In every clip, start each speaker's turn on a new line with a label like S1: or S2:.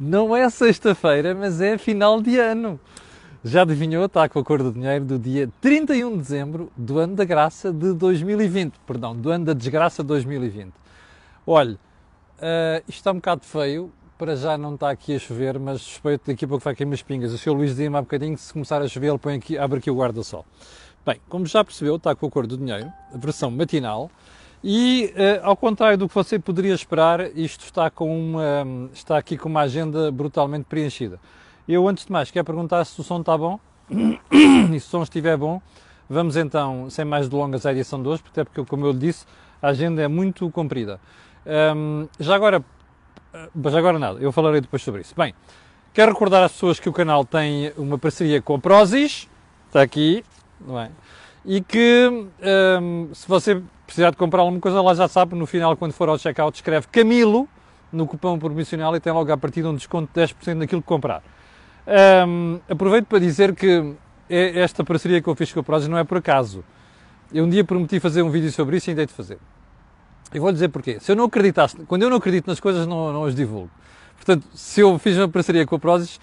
S1: Não é sexta-feira, mas é final de ano. Já adivinhou? Está com a cor do dinheiro do dia 31 de dezembro do ano da graça de 2020. Perdão, do ano da desgraça de 2020. Olha, uh, isto está um bocado feio. Para já não está aqui a chover, mas suspeito daqui a pouco vai cair umas pingas. O Sr. Luís dizia-me há bocadinho que se começar a chover, ele põe aqui, abre aqui o guarda-sol. Bem, como já percebeu, está com a cor do dinheiro, a versão matinal. E, uh, ao contrário do que você poderia esperar, isto está, com uma, está aqui com uma agenda brutalmente preenchida. Eu, antes de mais, quero perguntar se o som está bom. e se o som estiver bom, vamos então, sem mais delongas, à edição de hoje, até porque, como eu disse, a agenda é muito comprida. Um, já agora, eh, já agora nada, eu falarei depois sobre isso. Bem, quero recordar às pessoas que o canal tem uma parceria com a Prozis, está aqui, não é? E que um, se você precisar de comprar alguma coisa, lá já sabe, no final, quando for ao checkout, escreve Camilo no cupom promocional e tem logo a partir um desconto de 10% daquilo que comprar. Um, aproveito para dizer que é esta parceria que eu fiz com a Prozis não é por acaso. Eu um dia prometi fazer um vídeo sobre isso e ainda de fazer. E vou dizer porquê. Se eu não acreditasse, quando eu não acredito nas coisas, não, não as divulgo. Portanto, se eu fiz uma parceria com a Prozis,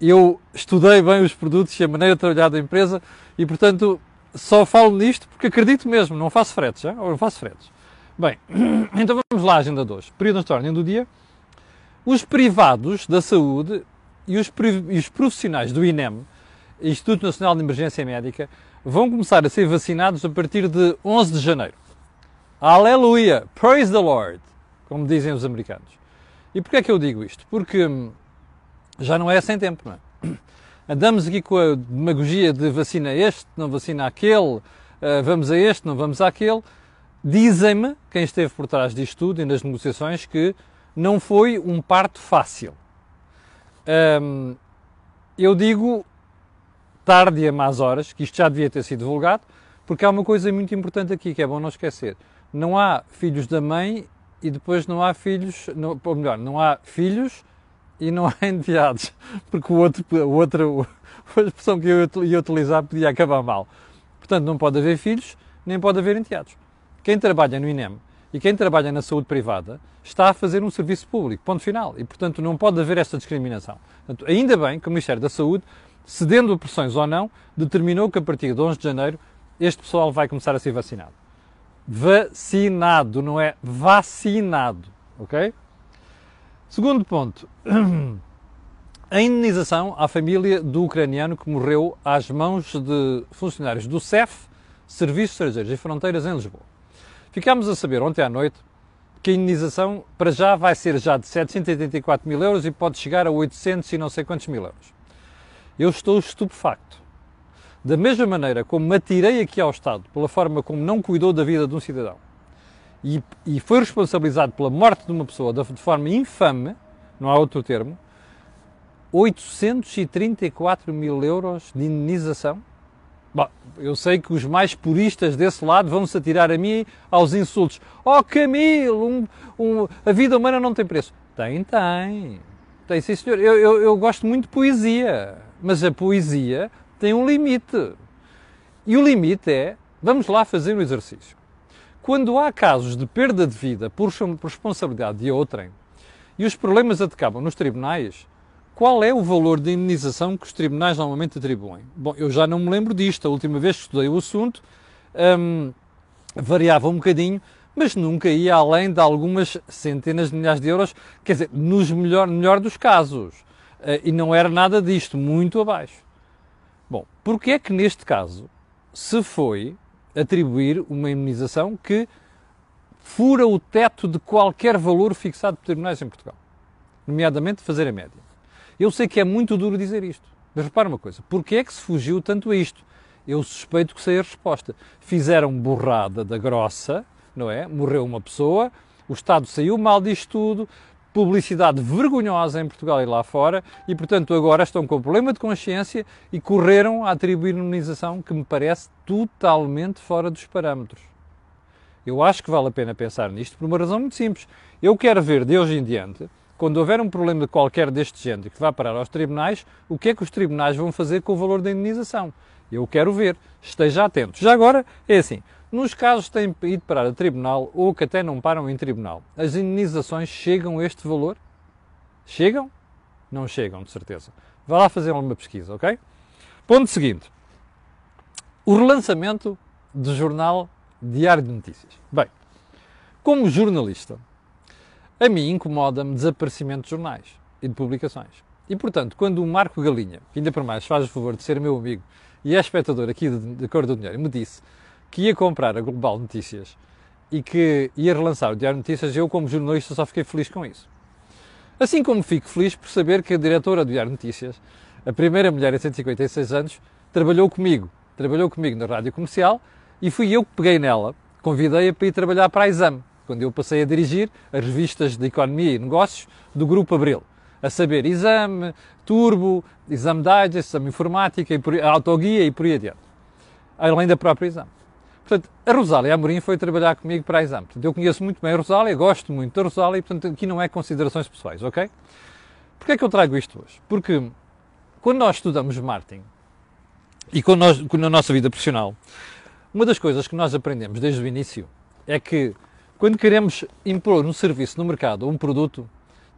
S1: eu estudei bem os produtos e a maneira de trabalhar da empresa e, portanto, só falo nisto porque acredito mesmo, não faço fretes, já? Ou não faço fretes. Bem, então vamos lá à agenda de hoje. Período de ordem do dia. Os privados da saúde e os, e os profissionais do INEM, Instituto Nacional de Emergência Médica, vão começar a ser vacinados a partir de 11 de janeiro. Aleluia! Praise the Lord! Como dizem os americanos. E porquê é que eu digo isto? Porque hum, já não é sem tempo, não é? Andamos aqui com a demagogia de vacina este, não vacina aquele, eh, vamos a este, não vamos àquele. Dizem-me, quem esteve por trás disto tudo e nas negociações, que não foi um parto fácil. eu digo tarde e a más horas, que isto já devia ter sido divulgado, porque há uma coisa muito importante aqui que é bom não esquecer. Não há filhos da mãe e depois não há filhos, não, ou melhor, não há filhos e não há enteados, porque o outro, o outro, a expressão que eu ia utilizar podia acabar mal. Portanto, não pode haver filhos, nem pode haver enteados. Quem trabalha no INEM e quem trabalha na saúde privada está a fazer um serviço público, ponto final, e portanto não pode haver esta discriminação. Portanto, ainda bem que o Ministério da Saúde, cedendo a pressões ou não, determinou que a partir de 11 de janeiro este pessoal vai começar a ser vacinado. Vacinado, não é vacinado, ok? Segundo ponto, a indenização à família do ucraniano que morreu às mãos de funcionários do CEF, Serviços Estrangeiros e Fronteiras, em Lisboa. Ficámos a saber ontem à noite que a indenização para já vai ser já de 784 mil euros e pode chegar a 800 e não sei quantos mil euros. Eu estou estupefacto. Da mesma maneira como me atirei aqui ao Estado pela forma como não cuidou da vida de um cidadão, e, e foi responsabilizado pela morte de uma pessoa de forma infame, não há outro termo, 834 mil euros de indenização? Bom, eu sei que os mais puristas desse lado vão se atirar a mim aos insultos. Oh Camilo, um, um, a vida humana não tem preço. Tem, tem. Tem, sim senhor. Eu, eu, eu gosto muito de poesia, mas a poesia tem um limite. E o limite é, vamos lá fazer um exercício. Quando há casos de perda de vida por responsabilidade de outrem e os problemas acabam nos tribunais, qual é o valor de indenização que os tribunais normalmente atribuem? Bom, eu já não me lembro disto. A última vez que estudei o assunto hum, variava um bocadinho, mas nunca ia além de algumas centenas de milhares de euros, quer dizer, nos melhor, melhor dos casos. Uh, e não era nada disto, muito abaixo. Bom, porque é que neste caso se foi atribuir uma imunização que fura o teto de qualquer valor fixado por tribunais em Portugal, nomeadamente fazer a média. Eu sei que é muito duro dizer isto, mas repara uma coisa, porquê é que se fugiu tanto a isto? Eu suspeito que sei a resposta. Fizeram borrada da grossa, não é? Morreu uma pessoa, o Estado saiu mal disto tudo, publicidade vergonhosa em Portugal e lá fora e, portanto, agora estão com problema de consciência e correram a atribuir imunização que me parece totalmente fora dos parâmetros. Eu acho que vale a pena pensar nisto por uma razão muito simples. Eu quero ver de hoje em diante, quando houver um problema de qualquer deste género que vá parar aos tribunais, o que é que os tribunais vão fazer com o valor da indenização. Eu quero ver. Esteja atento. Já agora, é assim, nos casos que têm ido parar a tribunal ou que até não param em tribunal, as indenizações chegam a este valor? Chegam? Não chegam, de certeza. Vá lá fazer uma pesquisa, ok? Ponto seguinte. O relançamento do jornal Diário de Notícias. Bem, como jornalista, a mim incomoda-me desaparecimento de jornais e de publicações. E, portanto, quando o Marco Galinha, que ainda por mais faz o favor de ser meu amigo e é espectador aqui de, de Cor do Dinheiro, me disse que ia comprar a Global Notícias e que ia relançar o Diário Notícias, eu, como jornalista, só fiquei feliz com isso. Assim como fico feliz por saber que a diretora do Diário Notícias, a primeira mulher em 156 anos, trabalhou comigo. Trabalhou comigo na rádio comercial e fui eu que peguei nela, convidei-a para ir trabalhar para a Exame, quando eu passei a dirigir as revistas de economia e negócios do Grupo Abril. A saber, Exame, Turbo, Exame Digest, Exame Informática, e por, Autoguia e por aí adiante. Além da própria Exame. Portanto, a Rosália Amorim foi trabalhar comigo para a exame. Eu conheço muito bem a Rosália, gosto muito da Rosália e, portanto, aqui não é considerações pessoais, ok? Porquê é que eu trago isto hoje? Porque quando nós estudamos marketing e quando nós, na nossa vida profissional, uma das coisas que nós aprendemos desde o início é que quando queremos impor um serviço no mercado ou um produto,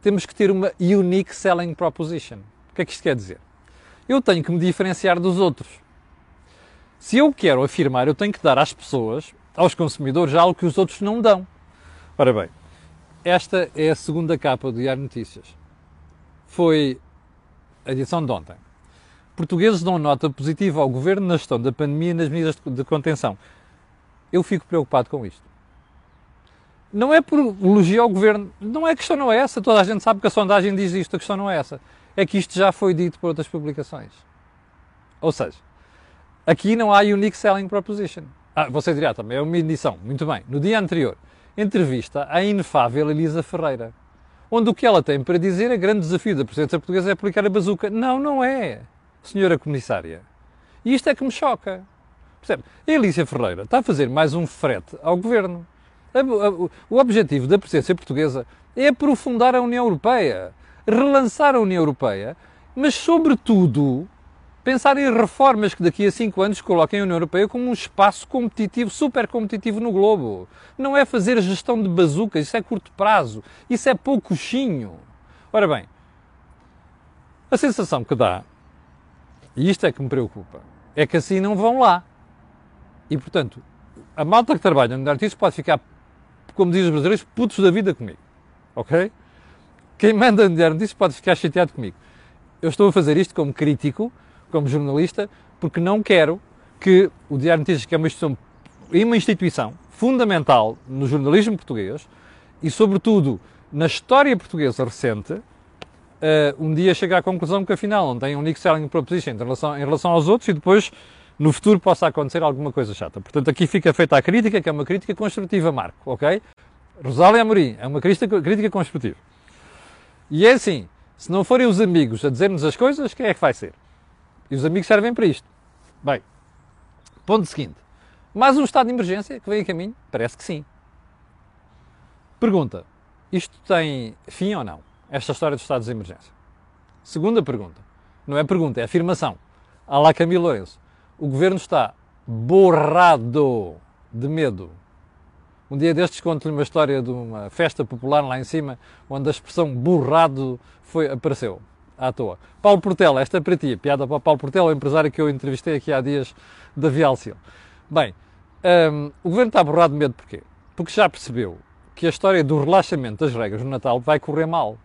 S1: temos que ter uma unique selling proposition. O que é que isto quer dizer? Eu tenho que me diferenciar dos outros. Se eu quero afirmar, eu tenho que dar às pessoas, aos consumidores, algo que os outros não dão. Ora bem, esta é a segunda capa do Diário Notícias. Foi a edição de ontem. Portugueses dão nota positiva ao governo na gestão da pandemia e nas medidas de contenção. Eu fico preocupado com isto. Não é por elogio ao governo, não é a questão não é essa, toda a gente sabe que a sondagem diz isto, a questão não é essa. É que isto já foi dito por outras publicações. Ou seja, Aqui não há Unique Selling Proposition. Ah, você dirá também, é uma edição. Muito bem. No dia anterior, entrevista à inefável Elisa Ferreira, onde o que ela tem para dizer é grande desafio da presidência portuguesa é aplicar a bazuca. Não, não é, senhora comissária. E isto é que me choca. Percebe? A Elisa Ferreira está a fazer mais um frete ao governo. O objetivo da presidência portuguesa é aprofundar a União Europeia, relançar a União Europeia, mas, sobretudo, pensar em reformas que daqui a cinco anos coloquem a União Europeia como um espaço competitivo, super competitivo no globo. Não é fazer gestão de bazucas, isso é curto prazo, isso é poucochinho. Ora bem, a sensação que dá, e isto é que me preocupa, é que assim não vão lá. E, portanto, a malta que trabalha no artista pode ficar, como dizem os brasileiros, putos da vida comigo. Ok? Quem manda no Diário Notícias pode ficar chateado comigo. Eu estou a fazer isto como crítico, como jornalista, porque não quero que o Diário Notícias, que é uma instituição, uma instituição fundamental no jornalismo português e, sobretudo, na história portuguesa recente, uh, um dia chegue à conclusão que afinal não tem um unique selling proposition em relação, em relação aos outros e depois no futuro possa acontecer alguma coisa chata. Portanto, aqui fica feita a crítica, que é uma crítica construtiva, Marco, ok? Rosália Amorim, é uma crítica, crítica construtiva. E é assim, se não forem os amigos a dizer-nos as coisas, quem é que vai ser? E os amigos servem para isto. Bem, ponto seguinte. Mais um estado de emergência que vem a caminho? Parece que sim. Pergunta: isto tem fim ou não? Esta história dos estados de emergência. Segunda pergunta. Não é pergunta, é afirmação. Alá Camilo Lourenço. O governo está borrado de medo. Um dia destes conto-lhe uma história de uma festa popular lá em cima, onde a expressão borrado foi, apareceu à toa. Paulo Portela, esta é para ti, piada para Paulo Portela, o empresário que eu entrevistei aqui há dias da Vialcil. Bem, um, o governo está borrado de medo porquê? Porque já percebeu que a história do relaxamento das regras no Natal vai correr mal.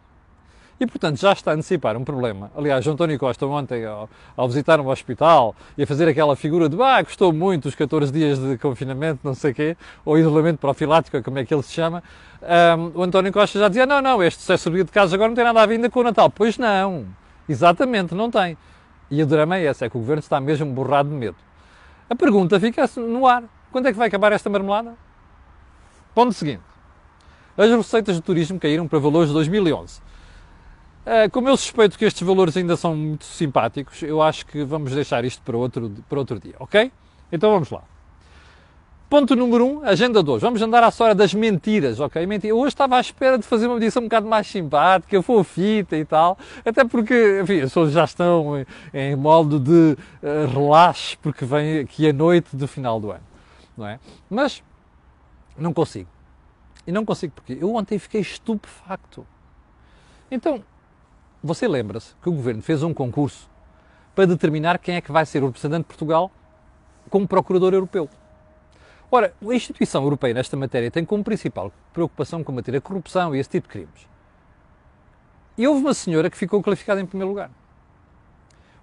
S1: E, portanto, já está a antecipar um problema. Aliás, João António Costa, ontem, ao, ao visitar um hospital e a fazer aquela figura de ah, gostou muito os 14 dias de confinamento, não sei o quê, ou isolamento profilático, como é que ele se chama, um, o António Costa já dizia: não, não, este sucesso de casos agora não tem nada a ver ainda com o Natal. Pois não, exatamente, não tem. E o drama é esse: é que o governo está mesmo borrado de medo. A pergunta fica no ar: quando é que vai acabar esta marmelada? Ponto seguinte: as receitas de turismo caíram para valores de 2011. Ah, como eu suspeito que estes valores ainda são muito simpáticos, eu acho que vamos deixar isto para outro, para outro dia, ok? Então vamos lá. Ponto número 1, um, agenda 2. Vamos andar à história das mentiras, ok? Mentira. Eu hoje estava à espera de fazer uma edição um bocado mais simpática, fofita e tal, até porque, enfim, as pessoas já estão em, em modo de uh, relaxe, porque vem aqui a noite do final do ano, não é? Mas não consigo. E não consigo porque eu ontem fiquei estupefacto. Então, você lembra-se que o governo fez um concurso para determinar quem é que vai ser o representante de Portugal como procurador europeu. Ora, a instituição europeia nesta matéria tem como principal preocupação combater a corrupção e esse tipo de crimes. E houve uma senhora que ficou qualificada em primeiro lugar.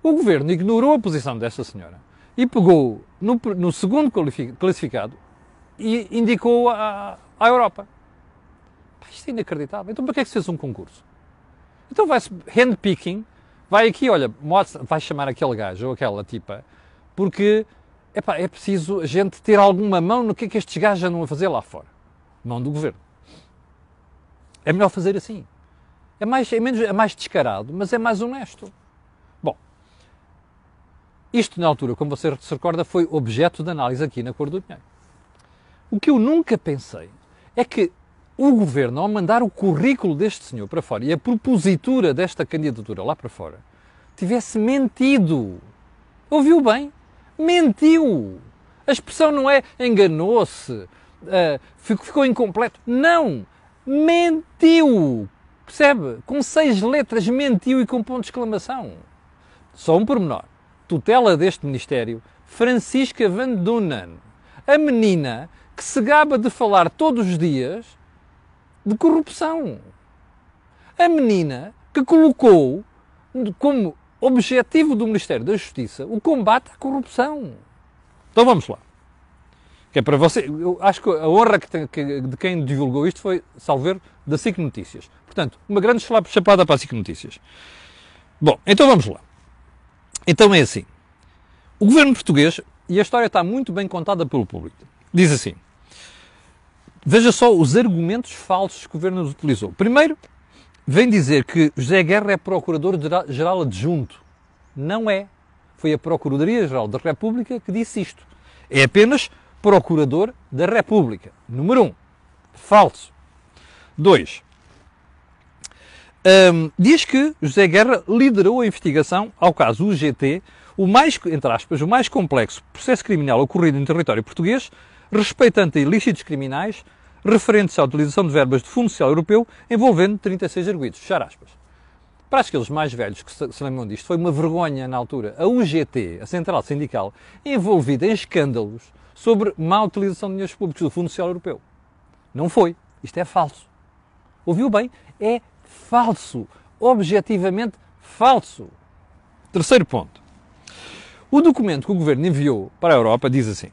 S1: O governo ignorou a posição desta senhora e pegou no, no segundo classificado e indicou à, Europa. Isto é inacreditável. Então para que é que se fez um concurso? Então vai-se handpicking, vai aqui, olha, vai chamar aquele gajo ou aquela tipa, porque epá, é preciso a gente ter alguma mão no que é que estes gajos andam a fazer lá fora. Mão do governo. É melhor fazer assim. É mais, é, menos, é mais descarado, mas é mais honesto. Bom, isto na altura, como você se recorda, foi objeto de análise aqui na Cor do Dinheiro. O que eu nunca pensei é que o governo, ao mandar o currículo deste senhor para fora e a propositura desta candidatura lá para fora, tivesse mentido. Ouviu bem? Mentiu! A expressão não é enganou-se, uh, ficou incompleto. Não! Mentiu! Percebe? Com seis letras, mentiu e com ponto de exclamação. Só um pormenor. Tutela deste Ministério, Francisca Van Dunen, a menina que se gaba de falar todos os dias de corrupção. A menina que colocou como objetivo do Ministério da Justiça o combate à corrupção. Então vamos lá. Que é para você, eu acho que a honra que tem, que, de quem divulgou isto foi, salver, da SIC Notícias. Portanto, uma grande chapada para a SIC Notícias. Bom, então vamos lá. Então é assim. O governo português, e a história está muito bem contada pelo público, diz assim: Veja só os argumentos falsos que o governo utilizou. Primeiro, vem dizer que José Guerra é Procurador-Geral Adjunto. Não é. Foi a Procuradoria-Geral da República que disse isto. É apenas Procurador da República. Número 1. Um, falso. 2. Um, diz que José Guerra liderou a investigação ao caso UGT, o mais, entre aspas, o mais complexo processo criminal ocorrido em território português, respeitante a ilícitos criminais referentes à utilização de verbas de Fundo Social Europeu envolvendo 36 arguidos. Fechar aspas. Para aqueles mais velhos que se lembram disto, foi uma vergonha na altura. A UGT, a Central Sindical, envolvida em escândalos sobre má utilização de dinheiros públicos do Fundo Social Europeu. Não foi. Isto é falso. Ouviu bem? É falso. Objetivamente falso. Terceiro ponto. O documento que o Governo enviou para a Europa diz assim: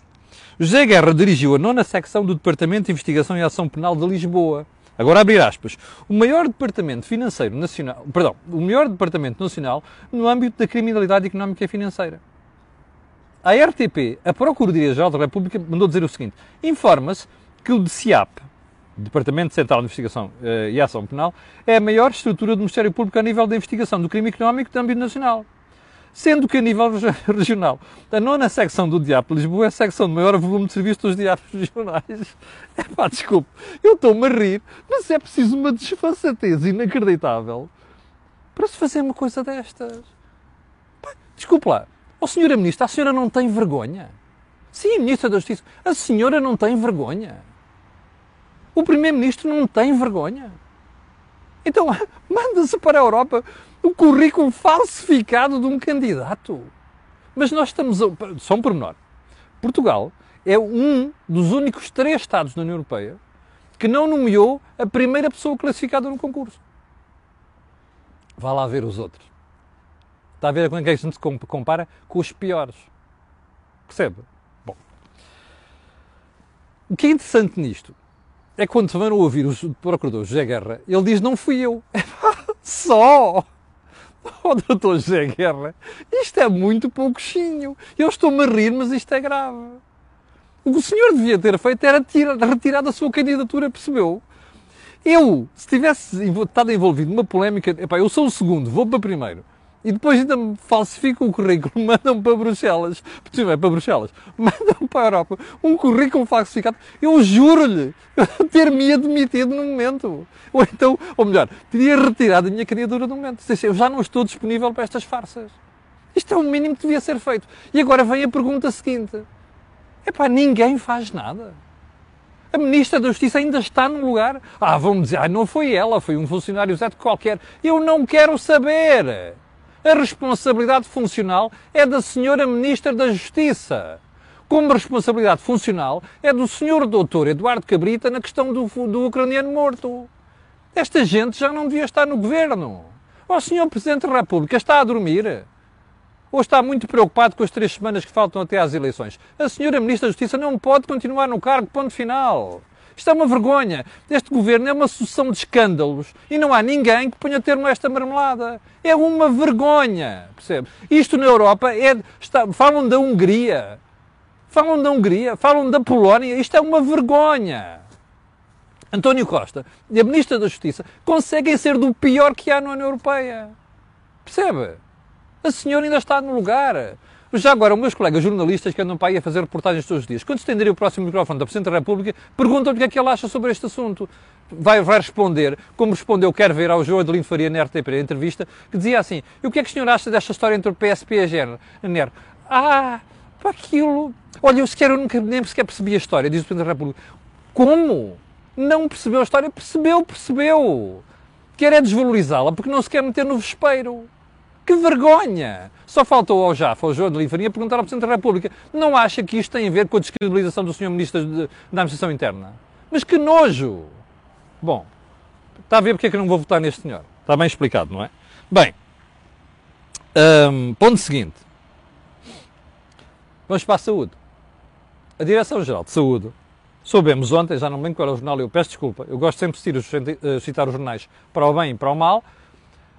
S1: José Guerra dirigiu a nona secção do Departamento de Investigação e Ação Penal de Lisboa. Agora abrir aspas. O maior departamento financeiro nacional, perdão, o maior departamento nacional no âmbito da criminalidade económica e financeira. A RTP, a Procuradoria-Geral da República, mandou dizer o seguinte: informa-se que o DCIAP, Departamento Central de Investigação uh, e Ação Penal, é a maior estrutura do Ministério Público a nível da investigação do crime económico de âmbito nacional. Sendo que a nível regional, a nona secção do Diabo de Lisboa é a secção de maior volume de serviço dos diabos regionais. É pá, desculpe, eu estou-me a rir, mas é preciso uma desfaçatez inacreditável para se fazer uma coisa destas. Pá, desculpe lá, ó oh, senhora Ministra, a senhora não tem vergonha? Sim, Ministra da Justiça, a senhora não tem vergonha? O Primeiro-Ministro não tem vergonha? Então, manda-se para a Europa o currículo falsificado de um candidato. Mas nós estamos. A... Só um pormenor. Portugal é um dos únicos três Estados da União Europeia que não nomeou a primeira pessoa classificada no concurso. Vá lá ver os outros. Está a ver com quem a gente se compara? Com os piores. Percebe? Bom. O que é interessante nisto é que quando vão ouvir o procurador José Guerra, ele diz: Não fui eu. Só! Oh, doutor José Guerra, isto é muito pouquinho. Eu estou-me a rir, mas isto é grave. O que o senhor devia ter feito era tirar, retirar a sua candidatura, percebeu? Eu, se tivesse estado envolvido numa polémica, epá, eu sou o segundo, vou para primeiro e depois ainda falsificam o currículo, mandam para Bruxelas, não é para Bruxelas, mandam para a Europa um currículo falsificado, eu juro-lhe, ter-me admitido no momento. Ou então, ou melhor, teria retirado a minha candidatura no momento. Eu já não estou disponível para estas farsas. Isto é o mínimo que devia ser feito. E agora vem a pergunta seguinte: epá, ninguém faz nada. A Ministra da Justiça ainda está no lugar. Ah, vão dizer, ah, não foi ela, foi um funcionário exato qualquer. Eu não quero saber. A responsabilidade funcional é da Senhora Ministra da Justiça. Como responsabilidade funcional é do Sr. Doutor Eduardo Cabrita na questão do, do ucraniano morto. Esta gente já não devia estar no governo. O Sr. Presidente da República está a dormir ou está muito preocupado com as três semanas que faltam até às eleições. A senhora Ministra da Justiça não pode continuar no cargo, ponto final. Isto é uma vergonha. Este governo é uma sucessão de escândalos e não há ninguém que ponha termo a esta marmelada. É uma vergonha, percebe? Isto na Europa é. Está, falam da Hungria, falam da Hungria, falam da Polónia. Isto é uma vergonha. António Costa e a Ministra da Justiça conseguem ser do pior que há na União Europeia. Percebe? A senhora ainda está no lugar. Já agora, meus colegas jornalistas que andam para aí a fazer reportagens todos os dias, quando estenderem o próximo microfone da Presidente da República, perguntam-lhe o que é que ele acha sobre este assunto. Vai, vai responder, como respondeu, quer ver ao João Adelino Faria na RTP, na entrevista, que dizia assim, e o que é que o senhor acha desta história entre o PSP e a NER? Ah, para aquilo... Olha, eu sequer, nunca, nem sequer percebi a história, diz o Presidente da República. Como? Não percebeu a história? Percebeu, percebeu. Quer é desvalorizá-la porque não se quer meter no vespeiro. Que vergonha! Só faltou ao JAF, ao João de Livraria, perguntar ao Presidente da República: não acha que isto tem a ver com a descredibilização do Sr. Ministro de, da Administração Interna? Mas que nojo! Bom, está a ver porque é que eu não vou votar neste senhor? Está bem explicado, não é? Bem, um, ponto seguinte. Vamos para a saúde. A Direção-Geral de Saúde, soubemos ontem, já não me lembro qual era o jornal, eu peço desculpa, eu gosto sempre de citar os jornais para o bem e para o mal,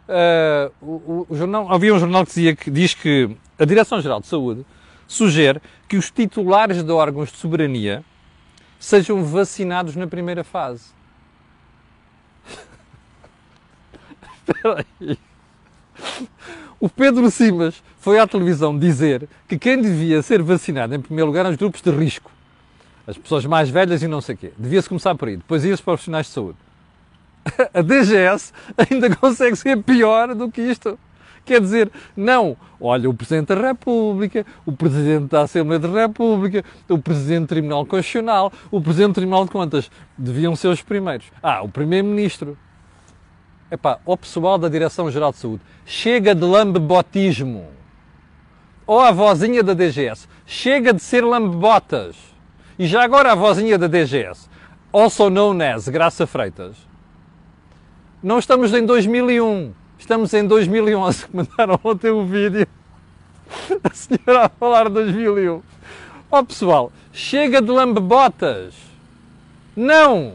S1: Uh, o, o, jornal, havia um jornal que dizia que diz que a Direção-Geral de Saúde sugere que os titulares de órgãos de soberania sejam vacinados na primeira fase. Espera aí. O Pedro Simas foi à televisão dizer que quem devia ser vacinado em primeiro lugar eram os grupos de risco. As pessoas mais velhas e não sei o quê. Devia-se começar por aí. Depois ia os profissionais de saúde a DGS ainda consegue ser pior do que isto. Quer dizer, não, olha, o Presidente da República, o Presidente da Assembleia da República, o Presidente do Tribunal Constitucional, o Presidente do Tribunal de Contas deviam ser os primeiros. Ah, o Primeiro-Ministro. Epá, o pessoal da Direção-Geral de Saúde, chega de lambebotismo. Ou a vozinha da DGS, chega de ser lambebotas. E já agora a vozinha da DGS, also known as Graça Freitas não estamos em 2001, estamos em 2011. Mandaram ontem o um vídeo. A senhora a falar de 2001. Ó oh, pessoal, chega de lambebotas. Não!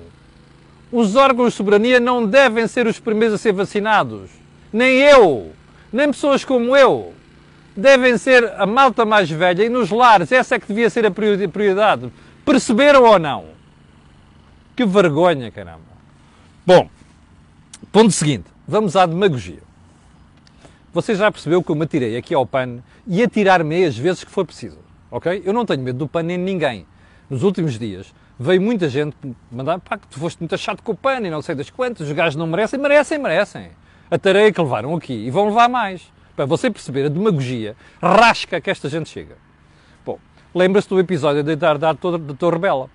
S1: Os órgãos de soberania não devem ser os primeiros a ser vacinados. Nem eu, nem pessoas como eu. Devem ser a malta mais velha e nos lares. Essa é que devia ser a prioridade. Perceberam ou não? Que vergonha, caramba. Bom, Ponto seguinte, vamos à demagogia. Você já percebeu que eu me atirei aqui ao PAN e atirar-me as vezes que for preciso, ok? Eu não tenho medo do PAN nem de ninguém. Nos últimos dias veio muita gente mandar, pá, que tu foste muito chato com o PAN e não sei das quantas, os gajos não merecem, merecem, merecem. A tarefa que levaram aqui e vão levar mais. Para você perceber a demagogia rasca que esta gente chega. Bom, lembra-se do episódio da Idade da Torre Bela.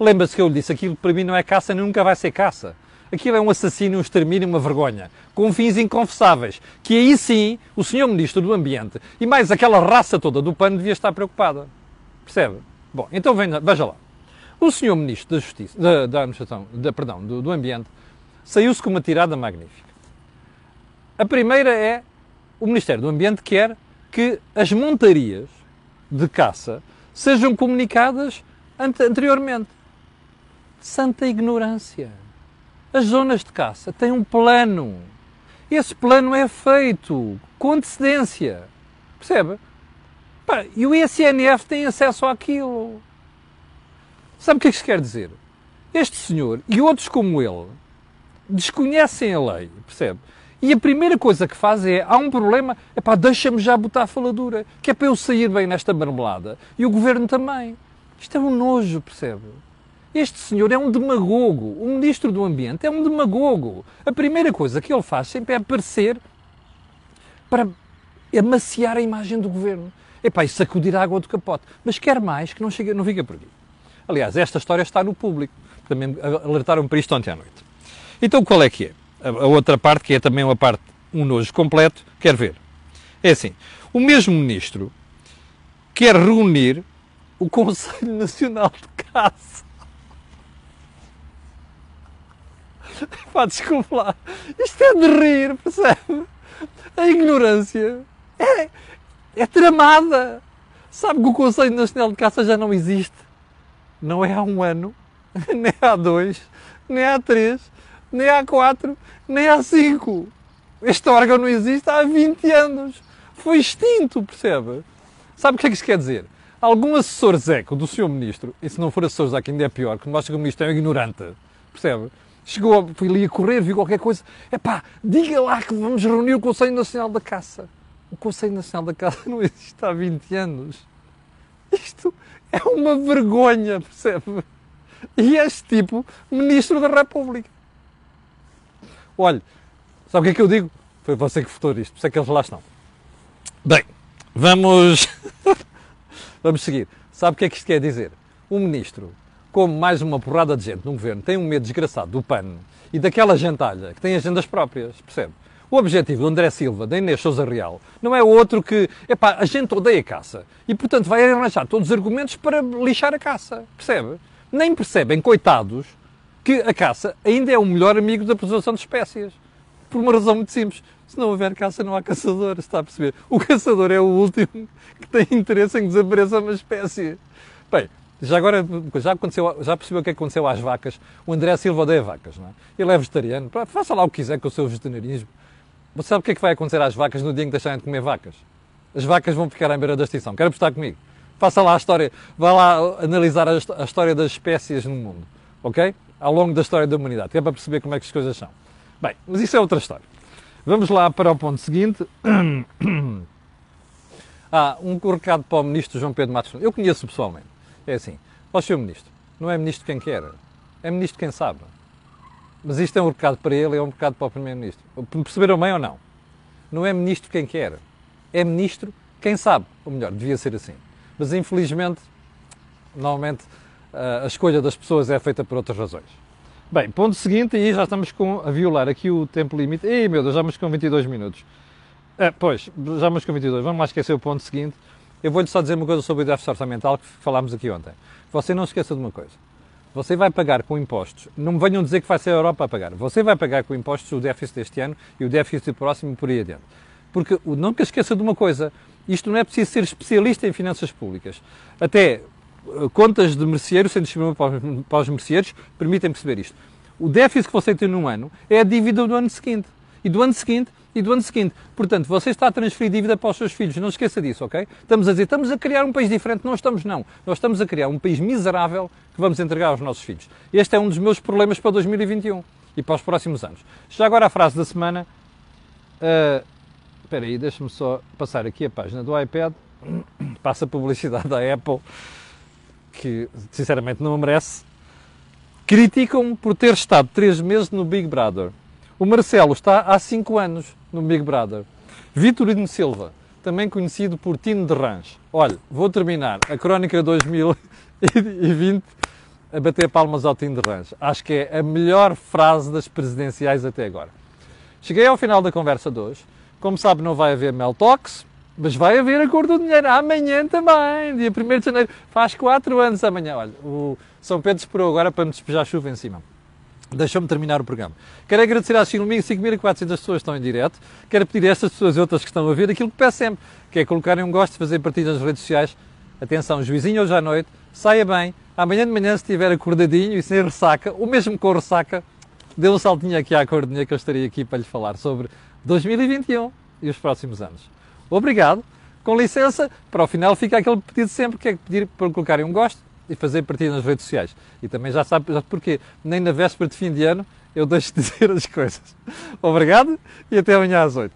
S1: Lembra-se que eu lhe disse aquilo para mim não é caça, nunca vai ser caça. Aquilo é um assassino, um extermínio, uma vergonha, com fins inconfessáveis, que aí sim o senhor Ministro do Ambiente e mais aquela raça toda do PAN devia estar preocupada. Percebe? Bom, então venha, veja lá. O senhor Ministro da Justiça, da, da Administração, da, perdão, do, do Ambiente, saiu-se com uma tirada magnífica. A primeira é o Ministério do Ambiente quer que as montarias de caça sejam comunicadas anteriormente. Santa ignorância. As zonas de caça têm um plano. Esse plano é feito com antecedência. Percebe? E o ISNF tem acesso àquilo. Sabe o que é que isto quer dizer? Este senhor e outros como ele desconhecem a lei, percebe? E a primeira coisa que faz é, há um problema, é pá, deixa-me já botar a faladura, que é para eu sair bem nesta marmelada. E o governo também. Isto é um nojo, percebe? Este senhor é um demagogo. O ministro do Ambiente é um demagogo. A primeira coisa que ele faz sempre é aparecer para amaciar a imagem do governo. Epá, e sacudir a água do capote. Mas quer mais que não, chegue, não fica aqui. Aliás, esta história está no público. também alertaram para isto ontem à noite. Então qual é que é? A outra parte, que é também uma parte, um nojo completo, quer ver. É assim, o mesmo ministro quer reunir o Conselho Nacional de Caça. Pá, desculpe lá. Isto é de rir, percebe? A ignorância é, é tramada. Sabe que o Conselho Nacional de Caça já não existe. Não é há um ano, nem há dois, nem há três, nem há quatro, nem há cinco. Este órgão não existe há 20 anos. Foi extinto, percebe? Sabe o que é que isto quer dizer? Algum assessor Zeco do Sr. Ministro, e se não for assessor Zeco ainda é pior, que mostra que o Ministro é um ignorante, percebe? Chegou, foi ali a correr, viu qualquer coisa. Epá, diga lá que vamos reunir o Conselho Nacional da Caça. O Conselho Nacional da Caça não existe há 20 anos. Isto é uma vergonha, percebe? E este tipo, Ministro da República. Olha, sabe o que é que eu digo? Foi você que votou isto, por isso é que eles lá estão. Bem, vamos. vamos seguir. Sabe o que é que isto quer dizer? O Ministro como mais uma porrada de gente no governo tem um medo desgraçado do pano e daquela gentalha que tem agendas próprias, percebe? O objetivo do André Silva, da Inês Sousa Real, não é outro que, epá, a gente odeia a caça e, portanto, vai arranjar todos os argumentos para lixar a caça, percebe? Nem percebem, coitados, que a caça ainda é o melhor amigo da preservação de espécies. Por uma razão muito simples. Se não houver caça, não há caçador, está a perceber? O caçador é o último que tem interesse em que desapareça uma espécie. Bem, já agora, já, aconteceu, já percebeu o que aconteceu às vacas? O André Silva odeia vacas, não é? Ele é vegetariano. Faça lá o que quiser com o seu vegetarianismo. Você sabe o que é que vai acontecer às vacas no dia em que deixarem de comer vacas? As vacas vão ficar à beira da extinção. Quer apostar comigo? Faça lá a história, vá lá analisar a história das espécies no mundo, ok? Ao longo da história da humanidade, que é para perceber como é que as coisas são. Bem, mas isso é outra história. Vamos lá para o ponto seguinte. ah, um recado para o ministro João Pedro Matos. Eu conheço pessoalmente. É assim, ó Sr. Ministro, não é Ministro quem quer, é Ministro quem sabe. Mas isto é um recado para ele, é um recado para o Primeiro-Ministro. Perceberam bem ou não? Não é Ministro quem quer, é Ministro quem sabe. Ou melhor, devia ser assim. Mas infelizmente, normalmente, a escolha das pessoas é feita por outras razões. Bem, ponto seguinte, e já estamos com, a violar aqui o tempo limite. Ei meu Deus, já estamos com 22 minutos. Ah, pois, já estamos com 22. Vamos lá esquecer o ponto seguinte. Eu vou-lhe só dizer uma coisa sobre o déficit orçamental que falámos aqui ontem. Você não esqueça de uma coisa. Você vai pagar com impostos. Não me venham dizer que vai ser a Europa a pagar. Você vai pagar com impostos o déficit deste ano e o déficit próximo por aí adiante. Porque nunca esqueça de uma coisa. Isto não é preciso ser especialista em finanças públicas. Até eh, contas de merceeiros, sem disciplina para os merceeiros, permitem perceber isto. O déficit que você tem num ano é a dívida do ano seguinte. E do ano seguinte e do ano seguinte. Portanto, você está a transferir dívida para os seus filhos, não esqueça disso, ok? Estamos a dizer, estamos a criar um país diferente, não estamos não. Nós estamos a criar um país miserável que vamos entregar aos nossos filhos. Este é um dos meus problemas para 2021 e para os próximos anos. Já agora a frase da semana. Uh, espera aí, deixa-me só passar aqui a página do iPad. Passa a publicidade da Apple, que sinceramente não merece. Criticam-me por ter estado três meses no Big Brother. O Marcelo está há 5 anos no Big Brother. Vitorino Silva, também conhecido por Tino de Rãs. Olha, vou terminar a Crónica 2020 a bater palmas ao Tino de Rãs. Acho que é a melhor frase das presidenciais até agora. Cheguei ao final da conversa de hoje. Como sabe, não vai haver Mel Talks, mas vai haver a cor do dinheiro amanhã também, dia 1 de janeiro. Faz 4 anos amanhã. Olha, o São Pedro esperou agora para me despejar chuva em cima. Deixou-me terminar o programa. Quero agradecer às 5.400 pessoas que estão em direto. Quero pedir a estas pessoas e outras que estão a ver aquilo que peço sempre, que é colocarem um gosto, fazer partilhas nas redes sociais. Atenção, juizinho hoje à noite, saia bem. Amanhã de manhã, se estiver acordadinho e sem ressaca, ou mesmo com ressaca, dê um saltinho aqui à cordinha que eu estarei aqui para lhe falar sobre 2021 e os próximos anos. Obrigado. Com licença, para o final fica aquele pedido sempre, que é pedir para colocarem um gosto, e fazer partida nas redes sociais. E também já sabe já porquê. Nem na véspera de fim de ano eu deixo de dizer as coisas. Obrigado e até amanhã às 8.